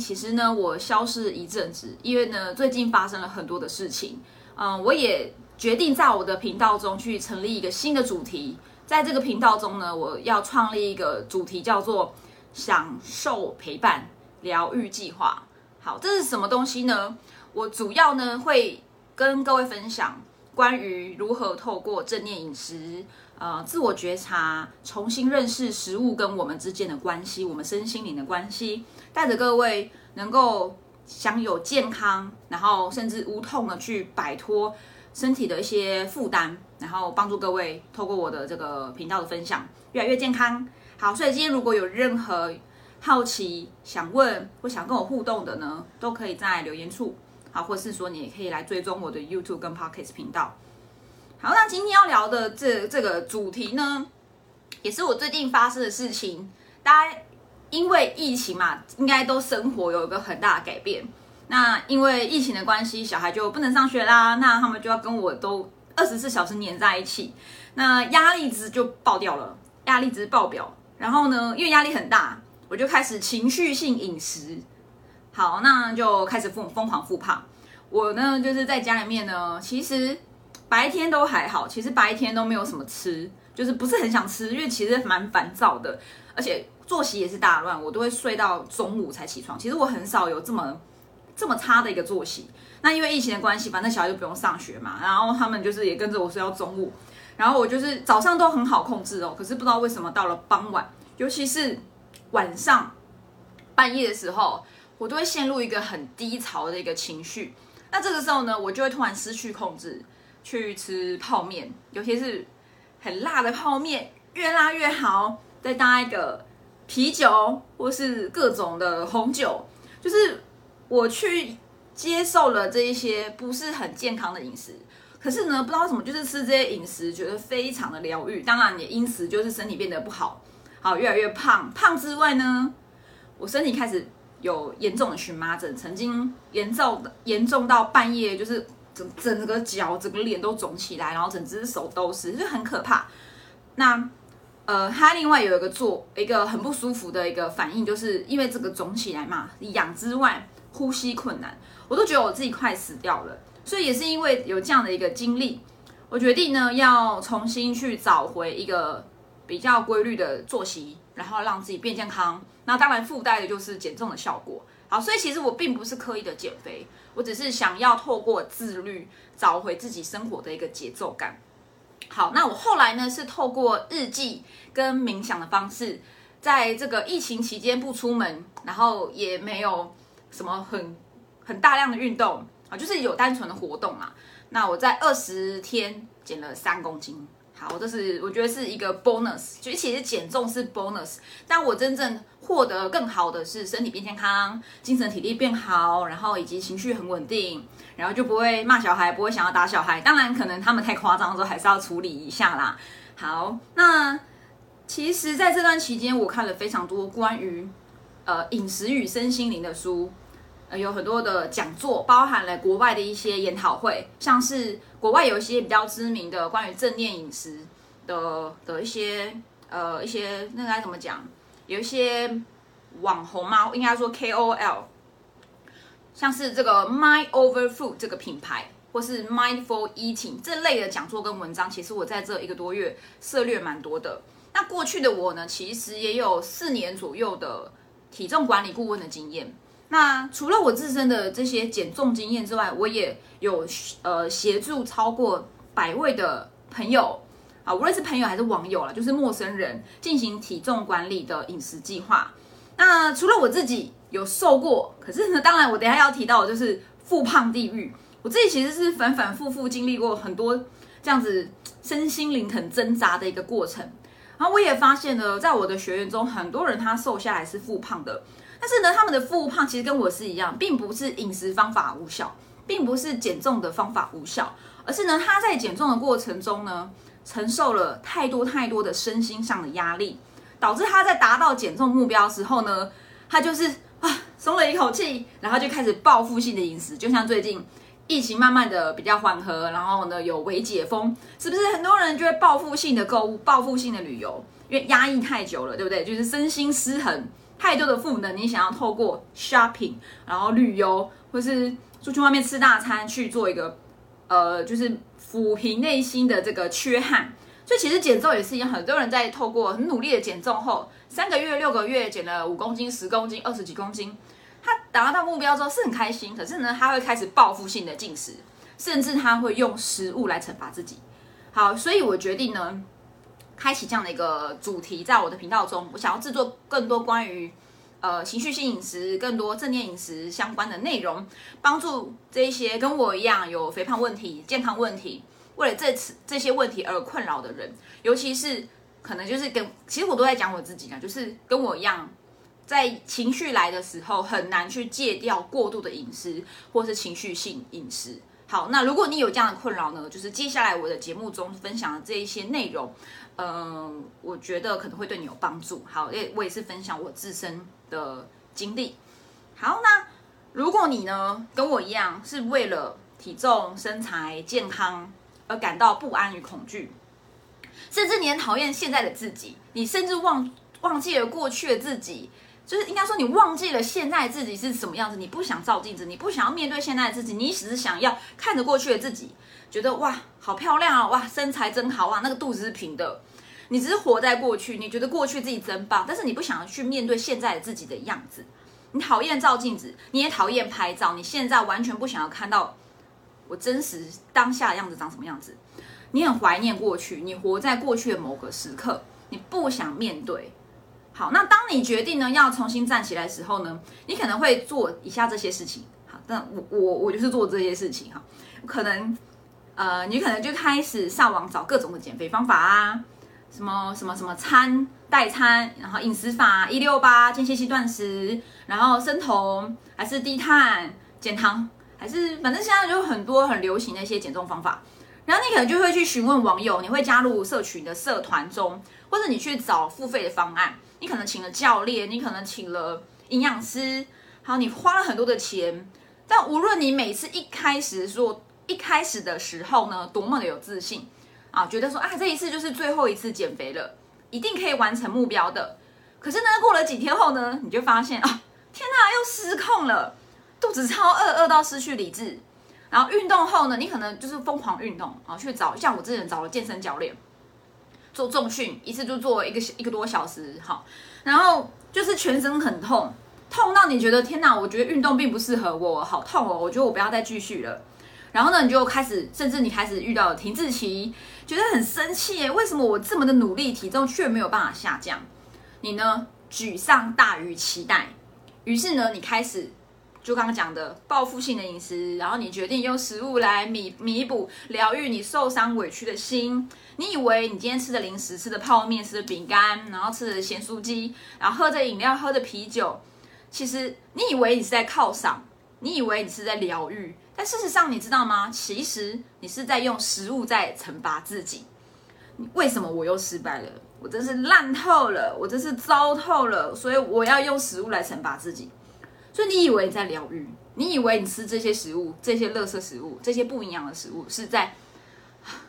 其实呢，我消失一阵子，因为呢，最近发生了很多的事情。嗯，我也决定在我的频道中去成立一个新的主题。在这个频道中呢，我要创立一个主题，叫做“享受陪伴疗愈计划”。好，这是什么东西呢？我主要呢会跟各位分享关于如何透过正念饮食。呃，自我觉察，重新认识食物跟我们之间的关系，我们身心灵的关系，带着各位能够享有健康，然后甚至无痛的去摆脱身体的一些负担，然后帮助各位透过我的这个频道的分享，越来越健康。好，所以今天如果有任何好奇想问或想跟我互动的呢，都可以在留言处，好，或是说你也可以来追踪我的 YouTube 跟 Podcast 频道。好，那今天要聊的这这个主题呢，也是我最近发生的事情。大家因为疫情嘛，应该都生活有一个很大的改变。那因为疫情的关系，小孩就不能上学啦，那他们就要跟我都二十四小时黏在一起，那压力值就爆掉了，压力值爆表。然后呢，因为压力很大，我就开始情绪性饮食。好，那就开始疯疯狂复胖。我呢，就是在家里面呢，其实。白天都还好，其实白天都没有什么吃，就是不是很想吃，因为其实蛮烦躁的，而且作息也是大乱，我都会睡到中午才起床。其实我很少有这么这么差的一个作息。那因为疫情的关系，反正小孩就不用上学嘛，然后他们就是也跟着我睡到中午，然后我就是早上都很好控制哦，可是不知道为什么到了傍晚，尤其是晚上半夜的时候，我都会陷入一个很低潮的一个情绪。那这个时候呢，我就会突然失去控制。去吃泡面，尤其是很辣的泡面，越辣越好。再搭一个啤酒，或是各种的红酒，就是我去接受了这一些不是很健康的饮食。可是呢，不知道为什么，就是吃这些饮食，觉得非常的疗愈。当然也因此就是身体变得不好，好越来越胖。胖之外呢，我身体开始有严重的荨麻疹，曾经严重严重到半夜就是。整整个脚、整个脸都肿起来，然后整只手都是，就很可怕。那呃，他另外有一个做一个很不舒服的一个反应，就是因为这个肿起来嘛，痒之外，呼吸困难，我都觉得我自己快死掉了。所以也是因为有这样的一个经历，我决定呢要重新去找回一个比较规律的作息，然后让自己变健康。那当然附带的就是减重的效果。好，所以其实我并不是刻意的减肥。我只是想要透过自律找回自己生活的一个节奏感。好，那我后来呢是透过日记跟冥想的方式，在这个疫情期间不出门，然后也没有什么很很大量的运动啊，就是有单纯的活动嘛。那我在二十天减了三公斤。好，这是我觉得是一个 bonus，就其实减重是 bonus，但我真正获得更好的是身体变健康，精神体力变好，然后以及情绪很稳定，然后就不会骂小孩，不会想要打小孩。当然，可能他们太夸张的时候，还是要处理一下啦。好，那其实在这段期间，我看了非常多关于呃饮食与身心灵的书。有很多的讲座，包含了国外的一些研讨会，像是国外有一些比较知名的关于正念饮食的的一些呃一些那该怎么讲？有一些网红嘛，应该说 KOL，像是这个 Mind Over Food 这个品牌，或是 Mindful Eating 这类的讲座跟文章，其实我在这一个多月涉猎蛮多的。那过去的我呢，其实也有四年左右的体重管理顾问的经验。那除了我自身的这些减重经验之外，我也有呃协助超过百位的朋友啊，无论是朋友还是网友了，就是陌生人进行体重管理的饮食计划。那除了我自己有瘦过，可是呢，当然我等下要提到的就是复胖地狱。我自己其实是反反复复经历过很多这样子身心灵很挣扎的一个过程。然后我也发现呢，在我的学员中，很多人他瘦下来是复胖的。但是呢，他们的复胖其实跟我是一样，并不是饮食方法无效，并不是减重的方法无效，而是呢，他在减重的过程中呢，承受了太多太多的身心上的压力，导致他在达到减重目标时候呢，他就是啊松了一口气，然后就开始报复性的饮食，就像最近疫情慢慢的比较缓和，然后呢有微解封，是不是很多人就会报复性的购物、报复性的旅游，因为压抑太久了，对不对？就是身心失衡。太多的赋能，你想要透过 shopping，然后旅游，或是出去外面吃大餐去做一个，呃，就是抚平内心的这个缺憾。所以其实减重也是一样，很多人在透过很努力的减重后，三个月、六个月减了五公斤、十公斤、二十几公斤，他达到目标之后是很开心，可是呢，他会开始报复性的进食，甚至他会用食物来惩罚自己。好，所以我决定呢。开启这样的一个主题，在我的频道中，我想要制作更多关于呃情绪性饮食、更多正念饮食相关的内容，帮助这一些跟我一样有肥胖问题、健康问题，为了这次这些问题而困扰的人，尤其是可能就是跟其实我都在讲我自己啊，就是跟我一样，在情绪来的时候很难去戒掉过度的饮食或是情绪性饮食。好，那如果你有这样的困扰呢，就是接下来我的节目中分享的这一些内容。嗯，我觉得可能会对你有帮助。好，也我也是分享我自身的经历。好，那如果你呢跟我一样是为了体重、身材、健康而感到不安与恐惧，甚至你很讨厌现在的自己，你甚至忘忘记了过去的自己，就是应该说你忘记了现在自己是什么样子，你不想照镜子，你不想要面对现在的自己，你只是想要看着过去的自己，觉得哇好漂亮啊，哇身材真好啊，那个肚子是平的。你只是活在过去，你觉得过去自己真棒，但是你不想要去面对现在的自己的样子。你讨厌照镜子，你也讨厌拍照，你现在完全不想要看到我真实当下的样子长什么样子。你很怀念过去，你活在过去的某个时刻，你不想面对。好，那当你决定呢要重新站起来的时候呢，你可能会做以下这些事情。好，但我我我就是做这些事情哈。可能呃，你可能就开始上网找各种的减肥方法啊。什么什么什么餐代餐，然后饮食法一六八间歇期断食，然后生酮还是低碳减糖，还是反正现在就很多很流行的一些减重方法。然后你可能就会去询问网友，你会加入社群的社团中，或者你去找付费的方案。你可能请了教练，你可能请了营养师，好，你花了很多的钱。但无论你每次一开始说一开始的时候呢，多么的有自信。啊，觉得说啊，这一次就是最后一次减肥了，一定可以完成目标的。可是呢，过了几天后呢，你就发现啊，天哪，又失控了，肚子超饿，饿到失去理智。然后运动后呢，你可能就是疯狂运动啊，去找像我之前找了健身教练做重训，一次就做一个一个多小时，好，然后就是全身很痛，痛到你觉得天哪，我觉得运动并不适合我，好痛哦，我觉得我不要再继续了。然后呢，你就开始，甚至你开始遇到停滞期，觉得很生气耶，为什么我这么的努力，体重却没有办法下降？你呢，沮丧大于期待，于是呢，你开始就刚刚讲的报复性的饮食，然后你决定用食物来弥弥补、疗愈你受伤委屈的心。你以为你今天吃的零食、吃的泡面、吃的饼干，然后吃的咸酥鸡，然后喝着饮料、喝着啤酒，其实你以为你是在犒赏，你以为你是在疗愈。但事实上，你知道吗？其实你是在用食物在惩罚自己。为什么我又失败了？我真是烂透了，我真是糟透了。所以我要用食物来惩罚自己。所以你以为你在疗愈？你以为你吃这些食物、这些垃圾食物、这些不营养的食物是在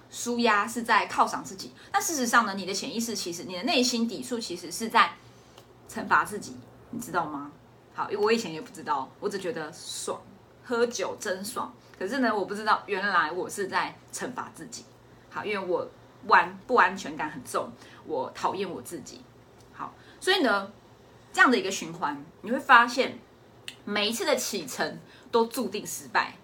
舒压，是在犒赏自己？但事实上呢？你的潜意识其实，你的内心底数其实是在惩罚自己，你知道吗？好，我以前也不知道，我只觉得爽。喝酒真爽，可是呢，我不知道原来我是在惩罚自己。好，因为我完不安全感很重，我讨厌我自己。好，所以呢，这样的一个循环，你会发现每一次的启程都注定失败。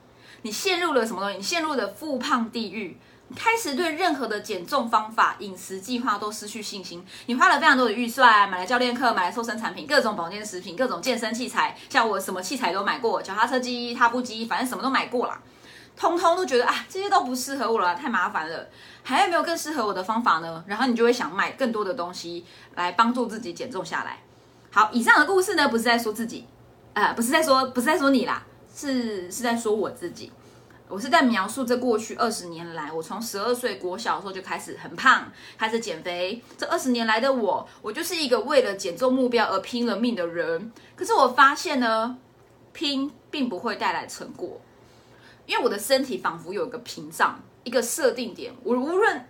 你陷入了什么东西？你陷入了复胖地狱。开始对任何的减重方法、饮食计划都失去信心。你花了非常多的预算，买了教练课，买了瘦身产品，各种保健食品，各种健身器材。像我什么器材都买过，脚踏车机、踏步机，反正什么都买过了，通通都觉得啊，这些都不适合我了，太麻烦了。还有没有更适合我的方法呢？然后你就会想买更多的东西来帮助自己减重下来。好，以上的故事呢，不是在说自己，呃，不是在说，不是在说你啦，是是在说我自己。我是在描述这过去二十年来，我从十二岁国小的时候就开始很胖，开始减肥。这二十年来的我，我就是一个为了减重目标而拼了命的人。可是我发现呢，拼并不会带来成果，因为我的身体仿佛有一个屏障，一个设定点。我无论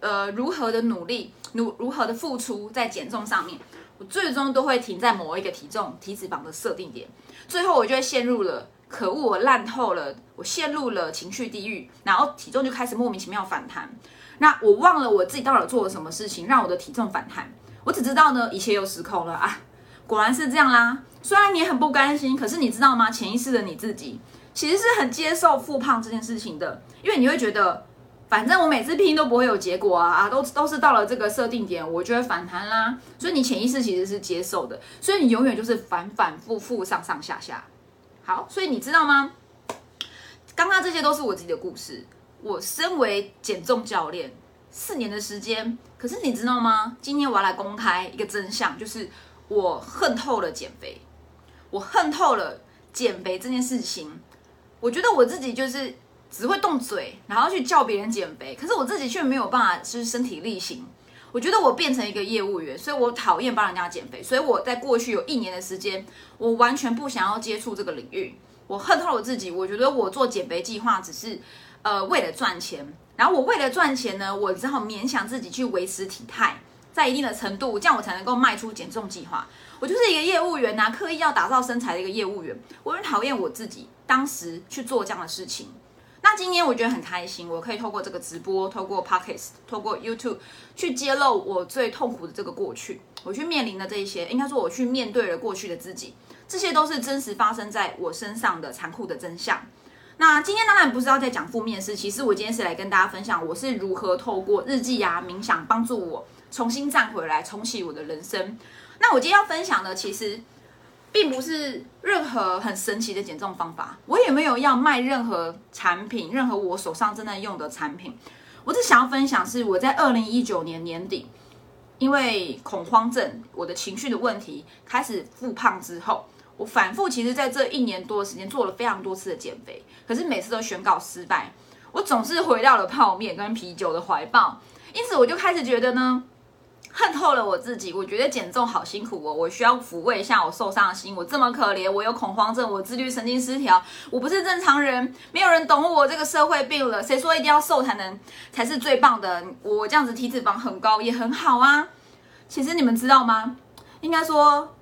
呃如何的努力，如如何的付出在减重上面，我最终都会停在某一个体重体脂肪的设定点，最后我就会陷入了可恶，我烂透了，我陷入了情绪地狱，然后体重就开始莫名其妙反弹。那我忘了我自己到底做了什么事情让我的体重反弹，我只知道呢一切又失控了啊，果然是这样啦。虽然你很不甘心，可是你知道吗？潜意识的你自己其实是很接受复胖这件事情的，因为你会觉得。反正我每次拼都不会有结果啊啊，都都是到了这个设定点，我就会反弹啦。所以你潜意识其实是接受的，所以你永远就是反反复复上上下下。好，所以你知道吗？刚刚这些都是我自己的故事。我身为减重教练四年的时间，可是你知道吗？今天我要来公开一个真相，就是我恨透了减肥，我恨透了减肥这件事情。我觉得我自己就是。只会动嘴，然后去叫别人减肥，可是我自己却没有办法，就是身体力行。我觉得我变成一个业务员，所以我讨厌帮人家减肥。所以我在过去有一年的时间，我完全不想要接触这个领域。我恨透了自己。我觉得我做减肥计划只是呃为了赚钱，然后我为了赚钱呢，我只好勉强自己去维持体态在一定的程度，这样我才能够迈出减重计划。我就是一个业务员呐，刻意要打造身材的一个业务员。我很讨厌我自己当时去做这样的事情。那今天我觉得很开心，我可以透过这个直播，透过 Podcast，透过 YouTube 去揭露我最痛苦的这个过去，我去面临的这一些，应该说我去面对了过去的自己，这些都是真实发生在我身上的残酷的真相。那今天当然不是要再讲负面事，其实我今天是来跟大家分享我是如何透过日记呀、冥想帮助我重新站回来，重启我的人生。那我今天要分享的，其实。并不是任何很神奇的减重方法，我也没有要卖任何产品，任何我手上正在用的产品。我只想要分享是我在二零一九年年底，因为恐慌症，我的情绪的问题开始复胖之后，我反复其实在这一年多的时间做了非常多次的减肥，可是每次都宣告失败，我总是回到了泡面跟啤酒的怀抱，因此我就开始觉得呢。恨透了我自己，我觉得减重好辛苦哦，我需要抚慰一下我受伤的心。我这么可怜，我有恐慌症，我自律神经失调，我不是正常人，没有人懂我这个社会病了。谁说一定要瘦才能才是最棒的？我这样子体脂肪很高也很好啊。其实你们知道吗？应该说，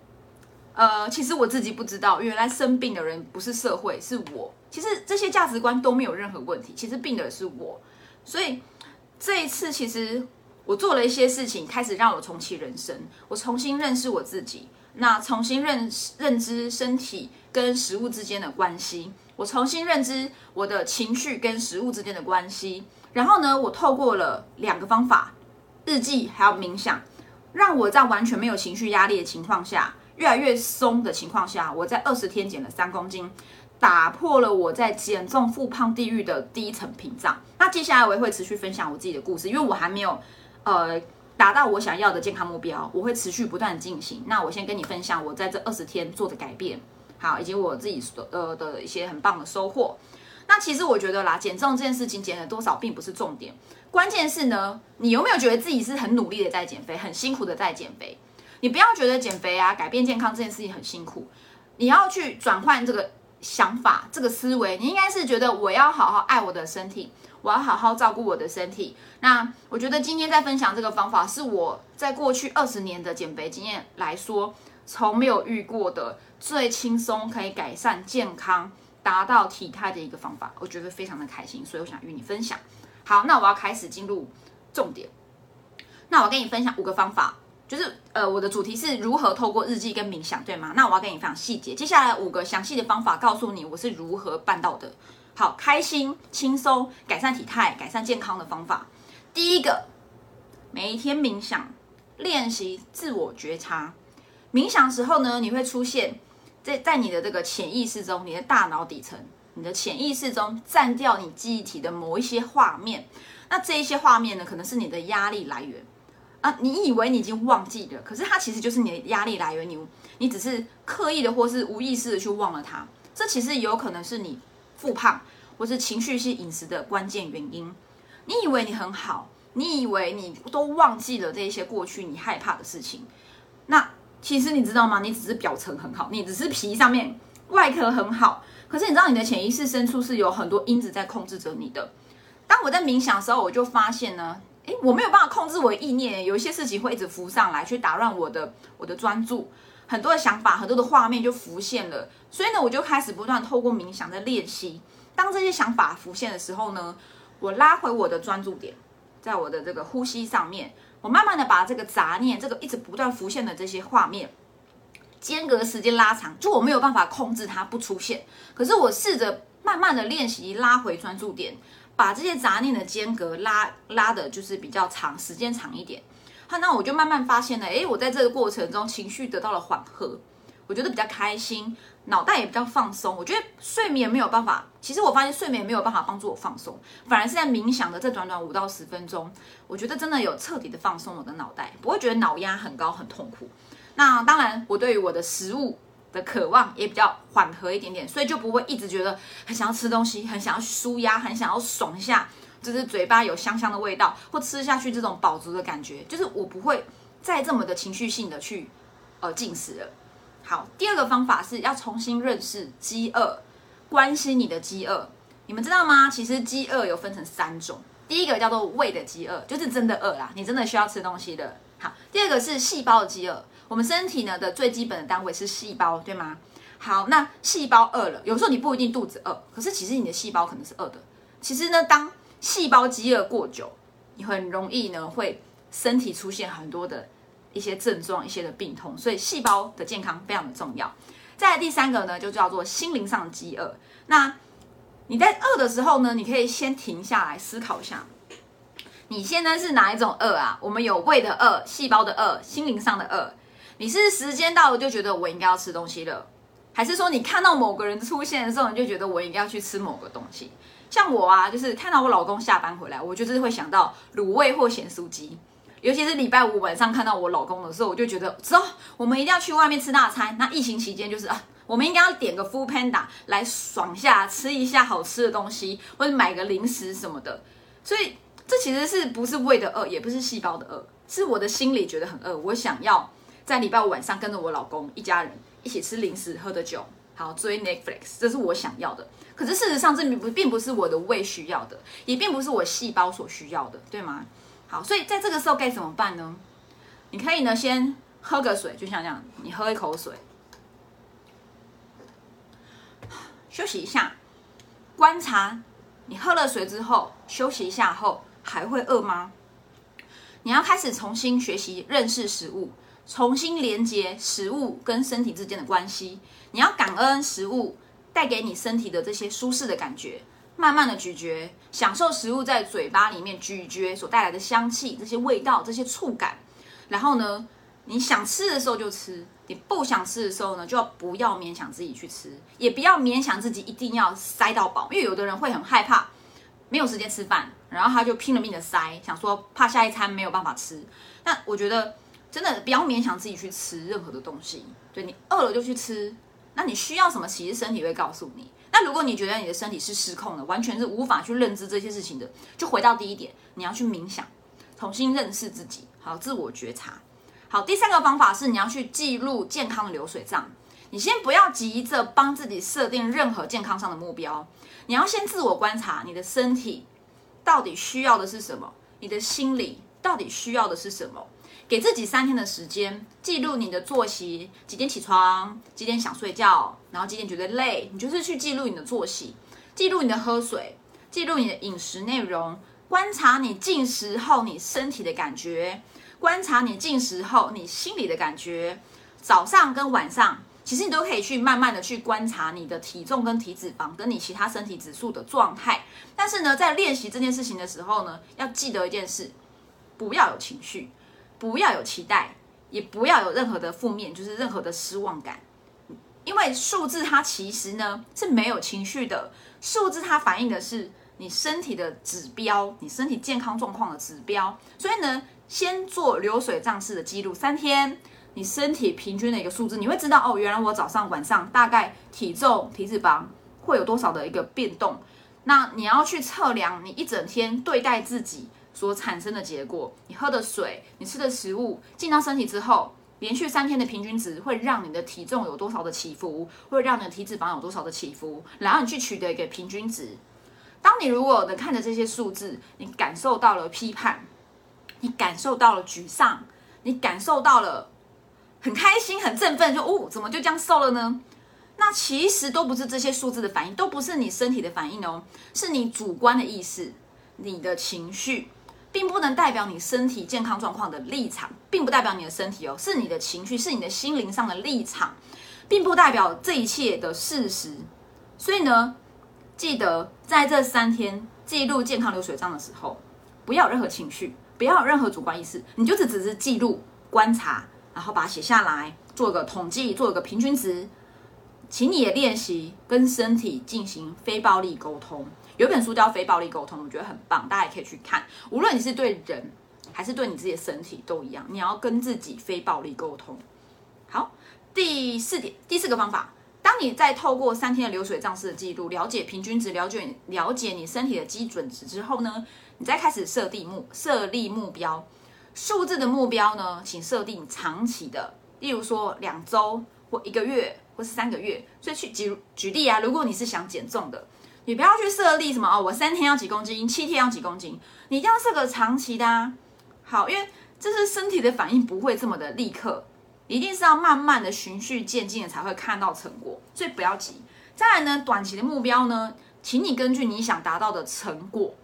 呃，其实我自己不知道，原来生病的人不是社会，是我。其实这些价值观都没有任何问题，其实病的是我。所以这一次，其实。我做了一些事情，开始让我重启人生。我重新认识我自己，那重新认认知身体跟食物之间的关系。我重新认知我的情绪跟食物之间的关系。然后呢，我透过了两个方法，日记还有冥想，让我在完全没有情绪压力的情况下，越来越松的情况下，我在二十天减了三公斤。打破了我在减重复胖地狱的第一层屏障。那接下来我也会持续分享我自己的故事，因为我还没有。呃，达到我想要的健康目标，我会持续不断进行。那我先跟你分享我在这二十天做的改变，好，以及我自己呃的一些很棒的收获。那其实我觉得啦，减重这件事情减了多少并不是重点，关键是呢，你有没有觉得自己是很努力的在减肥，很辛苦的在减肥？你不要觉得减肥啊，改变健康这件事情很辛苦，你要去转换这个想法，这个思维，你应该是觉得我要好好爱我的身体。我要好好照顾我的身体。那我觉得今天在分享这个方法，是我在过去二十年的减肥经验来说，从没有遇过的最轻松可以改善健康、达到体态的一个方法。我觉得非常的开心，所以我想与你分享。好，那我要开始进入重点。那我跟你分享五个方法，就是呃，我的主题是如何透过日记跟冥想，对吗？那我要跟你分享细节。接下来五个详细的方法，告诉你我是如何办到的。好，开心、轻松、改善体态、改善健康的方法。第一个，每一天冥想，练习自我觉察。冥想时候呢，你会出现在在你的这个潜意识中，你的大脑底层，你的潜意识中占掉你记忆体的某一些画面。那这一些画面呢，可能是你的压力来源啊。你以为你已经忘记了，可是它其实就是你的压力来源。你你只是刻意的或是无意识的去忘了它。这其实有可能是你。复胖或是情绪性饮食的关键原因，你以为你很好，你以为你都忘记了这些过去你害怕的事情，那其实你知道吗？你只是表层很好，你只是皮上面外壳很好，可是你知道你的潜意识深处是有很多因子在控制着你的。当我在冥想的时候，我就发现呢，诶，诶，我没有办法控制我的意念，有一些事情会一直浮上来，去打乱我的我的专注，很多的想法，很多的画面就浮现了。所以呢，我就开始不断透过冥想在练习。当这些想法浮现的时候呢，我拉回我的专注点，在我的这个呼吸上面，我慢慢的把这个杂念，这个一直不断浮现的这些画面，间隔时间拉长，就我没有办法控制它不出现。可是我试着慢慢的练习拉回专注点，把这些杂念的间隔拉拉的，就是比较长时间长一点。那我就慢慢发现了，诶，我在这个过程中情绪得到了缓和，我觉得比较开心。脑袋也比较放松，我觉得睡眠没有办法。其实我发现睡眠没有办法帮助我放松，反而是在冥想的这短短五到十分钟，我觉得真的有彻底的放松我的脑袋，不会觉得脑压很高很痛苦。那当然，我对于我的食物的渴望也比较缓和一点点，所以就不会一直觉得很想要吃东西，很想要舒压，很想要爽一下，就是嘴巴有香香的味道，或吃下去这种饱足的感觉，就是我不会再这么的情绪性的去呃进食了。好，第二个方法是要重新认识饥饿，关心你的饥饿。你们知道吗？其实饥饿有分成三种，第一个叫做胃的饥饿，就是真的饿啦，你真的需要吃东西的。好，第二个是细胞的饥饿，我们身体呢的最基本的单位是细胞，对吗？好，那细胞饿了，有时候你不一定肚子饿，可是其实你的细胞可能是饿的。其实呢，当细胞饥饿过久，你很容易呢会身体出现很多的。一些症状，一些的病痛，所以细胞的健康非常的重要。再来第三个呢，就叫做心灵上的饥饿。那你在饿的时候呢，你可以先停下来思考一下，你现在是哪一种饿啊？我们有胃的饿、细胞的饿、心灵上的饿。你是时间到了就觉得我应该要吃东西了，还是说你看到某个人出现的时候，你就觉得我应该要去吃某个东西？像我啊，就是看到我老公下班回来，我就是会想到卤味或咸酥鸡。尤其是礼拜五晚上看到我老公的时候，我就觉得走，我们一定要去外面吃大餐。那疫情期间就是啊，我们应该要点个 Food Panda 来爽下，吃一下好吃的东西，或者买个零食什么的。所以这其实是不是胃的饿，也不是细胞的饿，是我的心里觉得很饿。我想要在礼拜五晚上跟着我老公一家人一起吃零食、喝的酒，好追 Netflix，这是我想要的。可是事实上，这并不并不是我的胃需要的，也并不是我细胞所需要的，对吗？好，所以在这个时候该怎么办呢？你可以呢先喝个水，就像这样，你喝一口水，休息一下，观察你喝了水之后休息一下后还会饿吗？你要开始重新学习认识食物，重新连接食物跟身体之间的关系。你要感恩食物带给你身体的这些舒适的感觉。慢慢的咀嚼，享受食物在嘴巴里面咀嚼所带来的香气，这些味道，这些触感。然后呢，你想吃的时候就吃，你不想吃的时候呢，就要不要勉强自己去吃，也不要勉强自己一定要塞到饱，因为有的人会很害怕没有时间吃饭，然后他就拼了命的塞，想说怕下一餐没有办法吃。那我觉得真的不要勉强自己去吃任何的东西，对你饿了就去吃。那你需要什么，其实身体会告诉你。那如果你觉得你的身体是失控的，完全是无法去认知这些事情的，就回到第一点，你要去冥想，重新认识自己，好，自我觉察。好，第三个方法是你要去记录健康的流水账。你先不要急着帮自己设定任何健康上的目标，你要先自我观察你的身体到底需要的是什么，你的心理到底需要的是什么。给自己三天的时间，记录你的作息，几点起床，几点想睡觉，然后几点觉得累，你就是去记录你的作息，记录你的喝水，记录你的饮食内容，观察你进食后你身体的感觉，观察你进食后你心里的感觉。早上跟晚上，其实你都可以去慢慢的去观察你的体重跟体脂肪跟你其他身体指数的状态。但是呢，在练习这件事情的时候呢，要记得一件事，不要有情绪。不要有期待，也不要有任何的负面，就是任何的失望感，因为数字它其实呢是没有情绪的，数字它反映的是你身体的指标，你身体健康状况的指标。所以呢，先做流水账式的记录，三天你身体平均的一个数字，你会知道哦，原来我早上晚上大概体重体脂肪会有多少的一个变动。那你要去测量你一整天对待自己。所产生的结果，你喝的水，你吃的食物进到身体之后，连续三天的平均值会让你的体重有多少的起伏，会让你的体脂肪有多少的起伏，然后你去取得一个平均值。当你如果能看着这些数字，你感受到了批判，你感受到了沮丧，你感受到了很开心、很振奋，就哦，怎么就这样瘦了呢？那其实都不是这些数字的反应，都不是你身体的反应哦，是你主观的意识、你的情绪，并不能代表你身体健康状况的立场，并不代表你的身体哦，是你的情绪，是你的心灵上的立场，并不代表这一切的事实。所以呢，记得在这三天记录健康流水账的时候，不要有任何情绪。不要有任何主观意识，你就只只是记录、观察，然后把它写下来，做个统计，做个平均值。请你也练习跟身体进行非暴力沟通。有本书叫《非暴力沟通》，我觉得很棒，大家也可以去看。无论你是对人还是对你自己的身体都一样，你要跟自己非暴力沟通。好，第四点，第四个方法，当你在透过三天的流水账式的记录，了解平均值，了解了解你身体的基准值之后呢？你再开始设定目设立目标，数字的目标呢，请设定长期的，例如说两周或一个月或是三个月。所以去举举例啊，如果你是想减重的，你不要去设立什么哦，我三天要几公斤，七天要几公斤，你一定要设个长期的啊。好，因为这是身体的反应，不会这么的立刻，一定是要慢慢的循序渐进的才会看到成果，所以不要急。再来呢，短期的目标呢，请你根据你想达到的成果。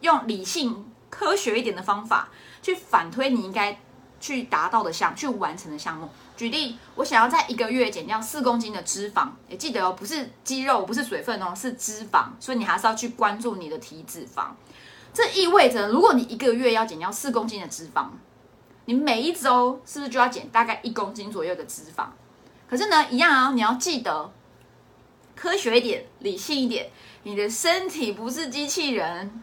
用理性、科学一点的方法去反推你应该去达到的项、去完成的项目。举例，我想要在一个月减掉四公斤的脂肪，也记得哦，不是肌肉，不是水分哦，是脂肪。所以你还是要去关注你的体脂肪。这意味着，如果你一个月要减掉四公斤的脂肪，你每一周是不是就要减大概一公斤左右的脂肪？可是呢，一样啊，你要记得科学一点、理性一点，你的身体不是机器人。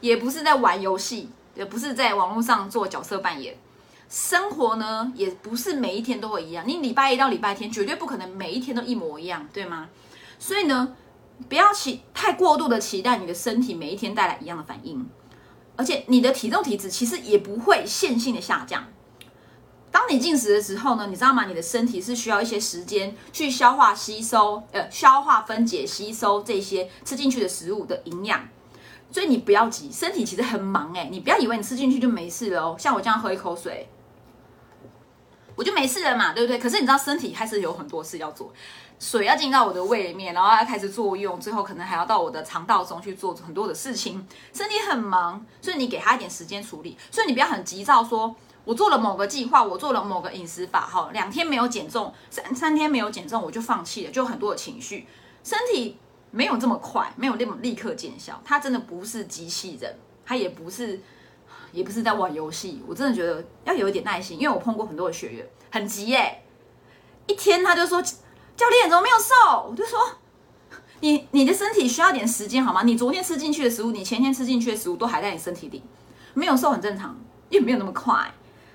也不是在玩游戏，也不是在网络上做角色扮演。生活呢，也不是每一天都会一样。你礼拜一到礼拜天，绝对不可能每一天都一模一样，对吗？所以呢，不要期太过度的期待你的身体每一天带来一样的反应。而且你的体重体质其实也不会线性的下降。当你进食的时候呢，你知道吗？你的身体是需要一些时间去消化吸收，呃，消化分解吸收这些吃进去的食物的营养。所以你不要急，身体其实很忙哎，你不要以为你吃进去就没事了哦。像我这样喝一口水，我就没事了嘛，对不对？可是你知道身体还是有很多事要做，水要进到我的胃里面，然后要开始作用，最后可能还要到我的肠道中去做很多的事情，身体很忙，所以你给他一点时间处理。所以你不要很急躁，说我做了某个计划，我做了某个饮食法，哈，两天没有减重，三三天没有减重，我就放弃了，就很多的情绪，身体。没有这么快，没有那么立刻见效。他真的不是机器人，他也不是，也不是在玩游戏。我真的觉得要有一点耐心，因为我碰过很多的学员，很急耶，一天他就说教练怎么没有瘦？我就说你你的身体需要点时间好吗？你昨天吃进去的食物，你前天吃进去的食物都还在你身体里，没有瘦很正常，也没有那么快。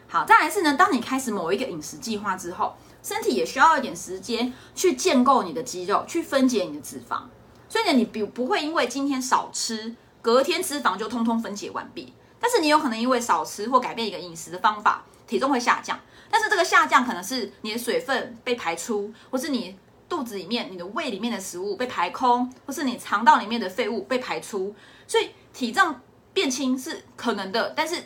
好，再来是呢，当你开始某一个饮食计划之后，身体也需要一点时间去建构你的肌肉，去分解你的脂肪。所以呢，你不不会因为今天少吃，隔天脂肪就通通分解完毕。但是你有可能因为少吃或改变一个饮食的方法，体重会下降。但是这个下降可能是你的水分被排出，或是你肚子里面、你的胃里面的食物被排空，或是你肠道里面的废物被排出。所以体重变轻是可能的，但是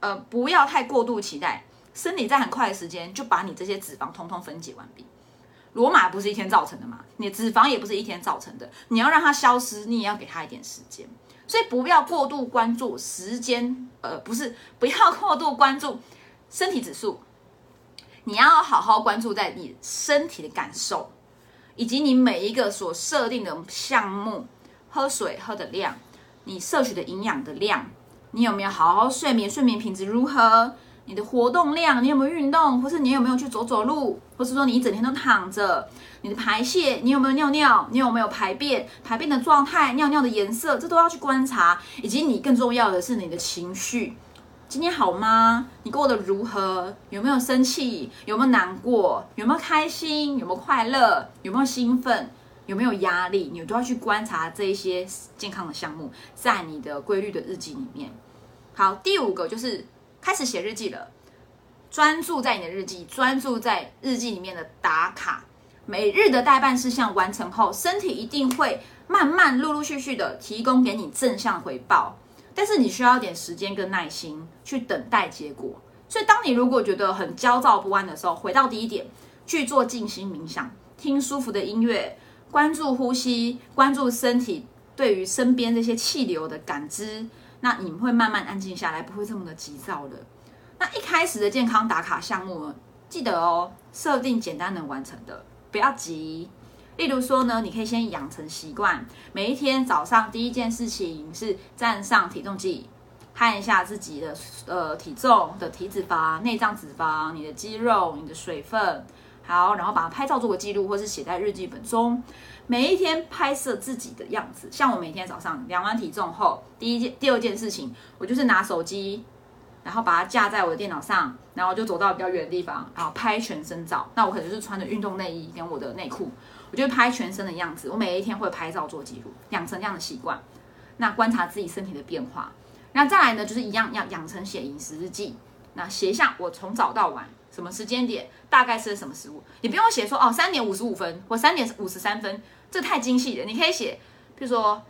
呃，不要太过度期待，身体在很快的时间就把你这些脂肪通通分解完毕。罗马不是一天造成的嘛？你的脂肪也不是一天造成的。你要让它消失，你也要给它一点时间。所以不要过度关注时间，呃，不是不要过度关注身体指数。你要好好关注在你身体的感受，以及你每一个所设定的项目，喝水喝的量，你摄取的营养的量，你有没有好好睡眠，睡眠品质如何？你的活动量，你有没有运动，或是你有没有去走走路，或是说你一整天都躺着？你的排泄，你有没有尿尿？你有没有排便？排便的状态，尿尿的颜色，这都要去观察。以及你更重要的是你的情绪，今天好吗？你过得如何？有没有生气？有没有难过？有没有开心？有没有快乐？有没有兴奋？有没有压力？你都要去观察这一些健康的项目，在你的规律的日记里面。好，第五个就是。开始写日记了，专注在你的日记，专注在日记里面的打卡。每日的代办事项完成后，身体一定会慢慢、陆陆续续的提供给你正向回报。但是你需要点时间跟耐心去等待结果。所以，当你如果觉得很焦躁不安的时候，回到第一点，去做静心冥想，听舒服的音乐，关注呼吸，关注身体对于身边这些气流的感知，那你们会慢慢安静下来，不会这么的急躁的。那一开始的健康打卡项目，记得哦，设定简单能完成的，不要急。例如说呢，你可以先养成习惯，每一天早上第一件事情是站上体重计，看一下自己的呃体重的体脂肪、内脏脂肪、你的肌肉、你的水分，好，然后把它拍照做个记录，或是写在日记本中。每一天拍摄自己的样子，像我每天早上量完体重后，第一件、第二件事情，我就是拿手机。然后把它架在我的电脑上，然后就走到比较远的地方，然后拍全身照。那我可能就是穿着运动内衣跟我的内裤，我就拍全身的样子。我每一天会拍照做记录，养成这样的习惯。那观察自己身体的变化。那再来呢，就是一样要养成写饮食日记。那写一下我从早到晚什么时间点大概吃了什么食物。你不用写说哦三点五十五分或三点五十三分，这太精细了。你可以写，比如说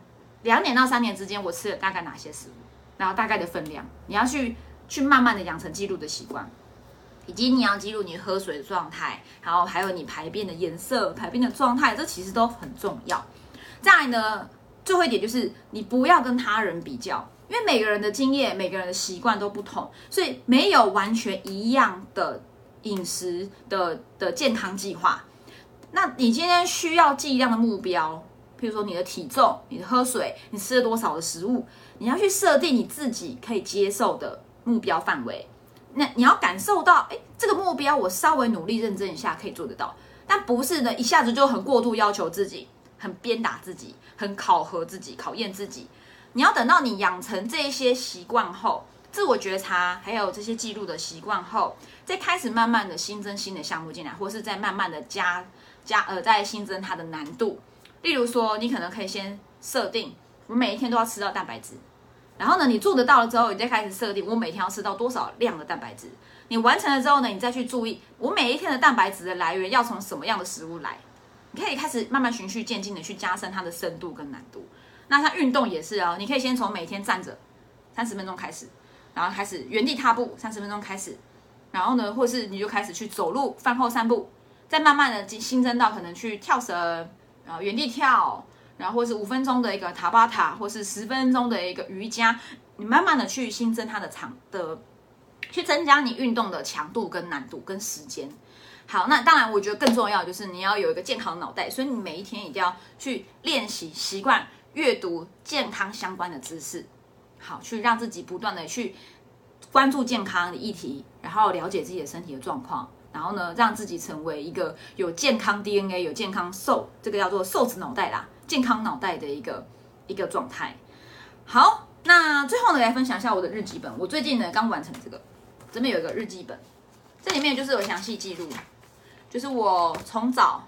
两点到三点之间我吃了大概哪些食物，然后大概的分量，你要去。去慢慢的养成记录的习惯，以及你要记录你喝水的状态，然后还有你排便的颜色、排便的状态，这其实都很重要。再来呢，最后一点就是你不要跟他人比较，因为每个人的经验、每个人的习惯都不同，所以没有完全一样的饮食的的健康计划。那你今天需要计量的目标，譬如说你的体重、你的喝水、你吃了多少的食物，你要去设定你自己可以接受的。目标范围，那你要感受到，哎，这个目标我稍微努力认真一下可以做得到，但不是呢，一下子就很过度要求自己，很鞭打自己，很考核自己，考验自己。你要等到你养成这些习惯后，自我觉察，还有这些记录的习惯后，再开始慢慢的新增新的项目进来，或是再慢慢的加加呃，再新增它的难度。例如说，你可能可以先设定，我每一天都要吃到蛋白质。然后呢，你做得到了之后，你再开始设定我每天要吃到多少量的蛋白质。你完成了之后呢，你再去注意我每一天的蛋白质的来源要从什么样的食物来。你可以开始慢慢循序渐进的去加深它的深度跟难度。那它运动也是哦，你可以先从每天站着三十分钟开始，然后开始原地踏步三十分钟开始，然后呢，或是你就开始去走路饭后散步，再慢慢的新增到可能去跳绳，然后原地跳。然后或是五分钟的一个塔巴塔，或是十分钟的一个瑜伽，你慢慢的去新增它的长的，去增加你运动的强度跟难度跟时间。好，那当然我觉得更重要就是你要有一个健康脑袋，所以你每一天一定要去练习习惯阅读健康相关的知识，好，去让自己不断的去关注健康的议题，然后了解自己的身体的状况，然后呢，让自己成为一个有健康 DNA、有健康瘦，这个叫做瘦子脑袋啦。健康脑袋的一个一个状态。好，那最后呢，来分享一下我的日记本。我最近呢刚完成这个，这边有一个日记本，这里面就是有详细记录，就是我从早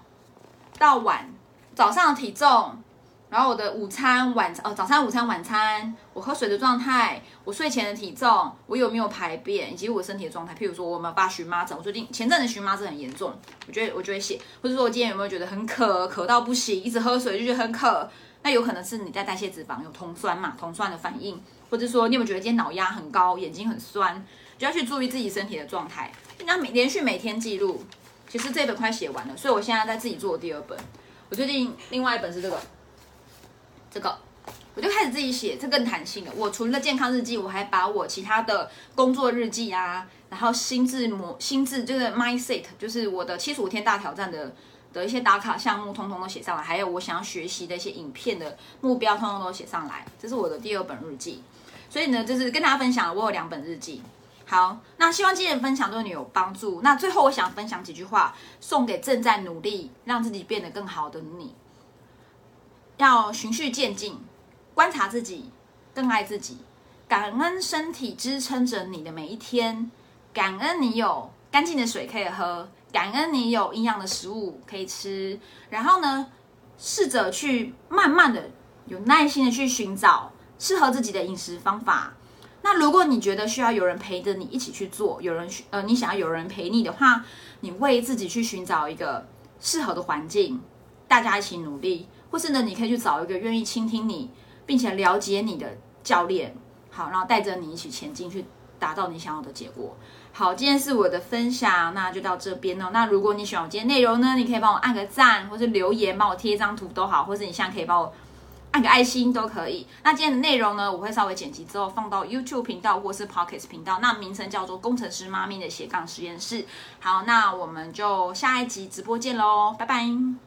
到晚早上的体重。然后我的午餐、晚餐哦，早餐、午餐、晚餐，我喝水的状态，我睡前的体重，我有没有排便，以及我身体的状态。譬如说，我们发荨麻疹，我最近前阵子荨麻疹很严重，我觉得我就会写，或者说我今天有没有觉得很渴，渴到不行，一直喝水就觉得很渴，那有可能是你在代谢脂肪有酮酸嘛，酮酸的反应，或者说你有没有觉得今天脑压很高，眼睛很酸，就要去注意自己身体的状态。那每连续每天记录，其实这本快写完了，所以我现在在自己做第二本。我最近另外一本是这个。这个我就开始自己写，这更弹性了。我除了健康日记，我还把我其他的工作日记啊，然后心智模、心智就是 mindset，就是我的七十五天大挑战的的一些打卡项目，通通都写上来。还有我想要学习的一些影片的目标，通通都写上来。这是我的第二本日记。所以呢，就是跟大家分享，我有两本日记。好，那希望今天的分享对你有帮助。那最后我想分享几句话，送给正在努力让自己变得更好的你。要循序渐进，观察自己，更爱自己，感恩身体支撑着你的每一天，感恩你有干净的水可以喝，感恩你有营养的食物可以吃。然后呢，试着去慢慢的、有耐心的去寻找适合自己的饮食方法。那如果你觉得需要有人陪着你一起去做，有人呃，你想要有人陪你的话，你为自己去寻找一个适合的环境，大家一起努力。或是呢，你可以去找一个愿意倾听你，并且了解你的教练，好，然后带着你一起前进，去达到你想要的结果。好，今天是我的分享，那就到这边哦。那如果你喜欢我今天内容呢，你可以帮我按个赞，或是留言，帮我贴一张图都好，或是你现在可以帮我按个爱心都可以。那今天的内容呢，我会稍微剪辑之后放到 YouTube 频道或是 Pocket 频道，那名称叫做工程师妈咪的斜杠实验室。好，那我们就下一集直播见喽，拜拜。